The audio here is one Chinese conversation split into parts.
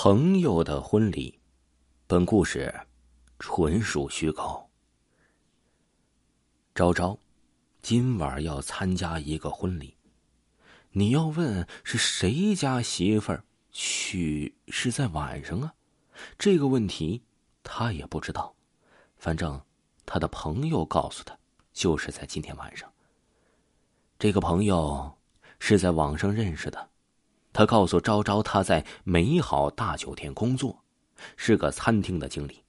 朋友的婚礼，本故事纯属虚构。昭昭，今晚要参加一个婚礼，你要问是谁家媳妇儿去是在晚上啊？这个问题他也不知道，反正他的朋友告诉他，就是在今天晚上。这个朋友是在网上认识的。他告诉昭昭，他在美好大酒店工作，是个餐厅的经理。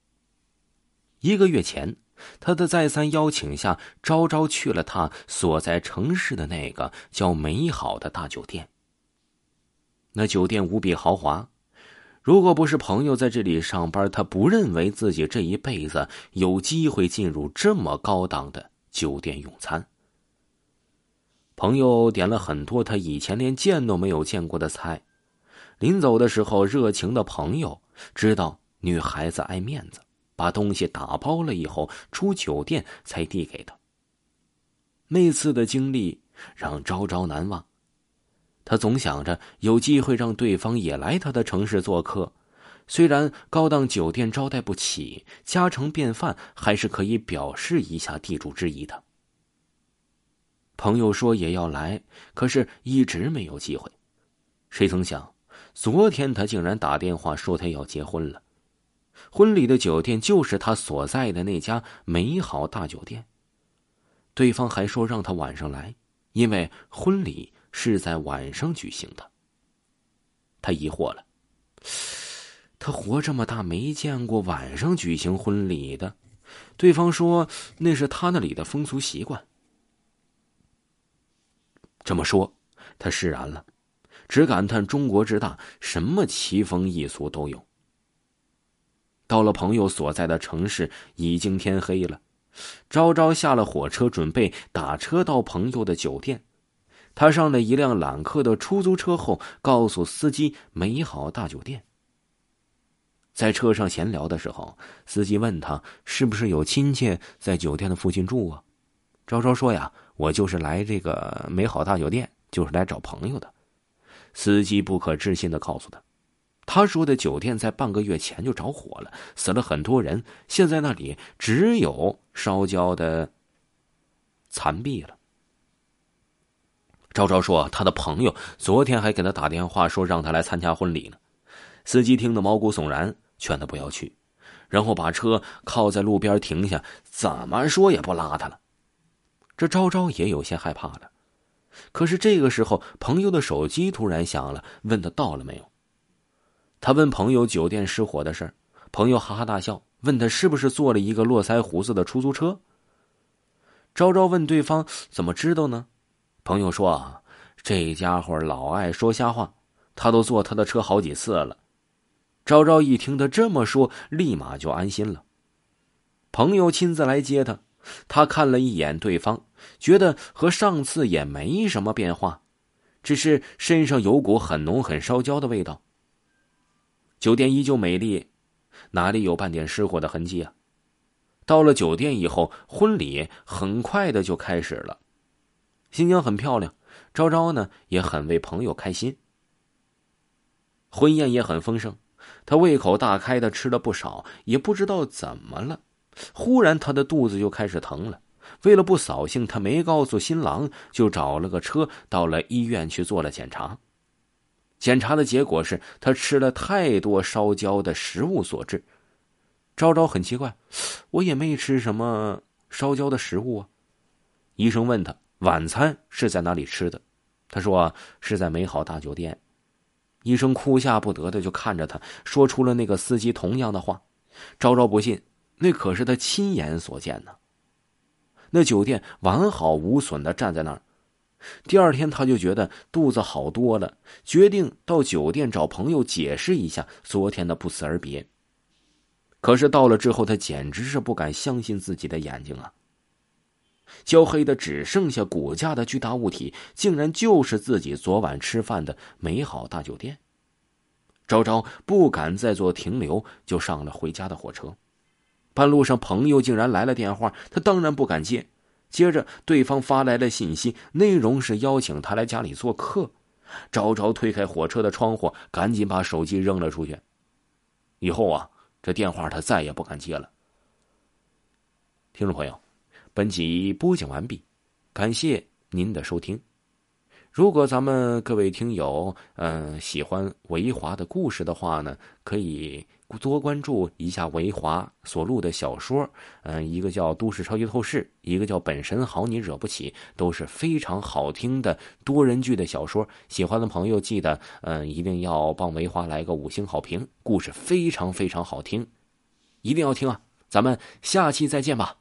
一个月前，他的再三邀请下，昭昭去了他所在城市的那个叫美好的大酒店。那酒店无比豪华，如果不是朋友在这里上班，他不认为自己这一辈子有机会进入这么高档的酒店用餐。朋友点了很多他以前连见都没有见过的菜，临走的时候，热情的朋友知道女孩子爱面子，把东西打包了以后出酒店才递给他。那次的经历让昭昭难忘，他总想着有机会让对方也来他的城市做客，虽然高档酒店招待不起，家常便饭还是可以表示一下地主之谊的。朋友说也要来，可是一直没有机会。谁曾想，昨天他竟然打电话说他要结婚了。婚礼的酒店就是他所在的那家美好大酒店。对方还说让他晚上来，因为婚礼是在晚上举行的。他疑惑了，他活这么大没见过晚上举行婚礼的。对方说那是他那里的风俗习惯。这么说，他释然了，只感叹中国之大，什么奇风异俗都有。到了朋友所在的城市，已经天黑了。昭昭下了火车，准备打车到朋友的酒店。他上了一辆揽客的出租车后，告诉司机“美好大酒店”。在车上闲聊的时候，司机问他是不是有亲戚在酒店的附近住啊？昭昭说：“呀。”我就是来这个美好大酒店，就是来找朋友的。司机不可置信的告诉他，他说的酒店在半个月前就着火了，死了很多人，现在那里只有烧焦的残壁了。赵昭说，他的朋友昨天还给他打电话说让他来参加婚礼呢。司机听得毛骨悚然，劝他不要去，然后把车靠在路边停下，怎么说也不拉他了。这昭昭也有些害怕了，可是这个时候，朋友的手机突然响了，问他到了没有。他问朋友酒店失火的事朋友哈哈大笑，问他是不是坐了一个络腮胡子的出租车。昭昭问对方怎么知道呢？朋友说啊，这家伙老爱说瞎话，他都坐他的车好几次了。昭昭一听他这么说，立马就安心了。朋友亲自来接他。他看了一眼对方，觉得和上次也没什么变化，只是身上有股很浓、很烧焦的味道。酒店依旧美丽，哪里有半点失火的痕迹啊？到了酒店以后，婚礼很快的就开始了。新娘很漂亮，昭昭呢也很为朋友开心。婚宴也很丰盛，他胃口大开的吃了不少，也不知道怎么了。忽然，他的肚子就开始疼了。为了不扫兴，他没告诉新郎，就找了个车到了医院去做了检查。检查的结果是他吃了太多烧焦的食物所致。昭昭很奇怪，我也没吃什么烧焦的食物啊。医生问他晚餐是在哪里吃的，他说是在美好大酒店。医生哭笑不得的就看着他，说出了那个司机同样的话。昭昭不信。那可是他亲眼所见呢。那酒店完好无损的站在那儿。第二天他就觉得肚子好多了，决定到酒店找朋友解释一下昨天的不辞而别。可是到了之后，他简直是不敢相信自己的眼睛啊！焦黑的只剩下骨架的巨大物体，竟然就是自己昨晚吃饭的美好大酒店。昭昭不敢再做停留，就上了回家的火车。半路上，朋友竟然来了电话，他当然不敢接。接着，对方发来了信息，内容是邀请他来家里做客。昭昭推开火车的窗户，赶紧把手机扔了出去。以后啊，这电话他再也不敢接了。听众朋友，本集播讲完毕，感谢您的收听。如果咱们各位听友嗯喜欢维华的故事的话呢，可以多关注一下维华所录的小说，嗯，一个叫《都市超级透视》，一个叫《本神好你惹不起》，都是非常好听的多人剧的小说。喜欢的朋友记得嗯一定要帮维华来个五星好评，故事非常非常好听，一定要听啊！咱们下期再见吧。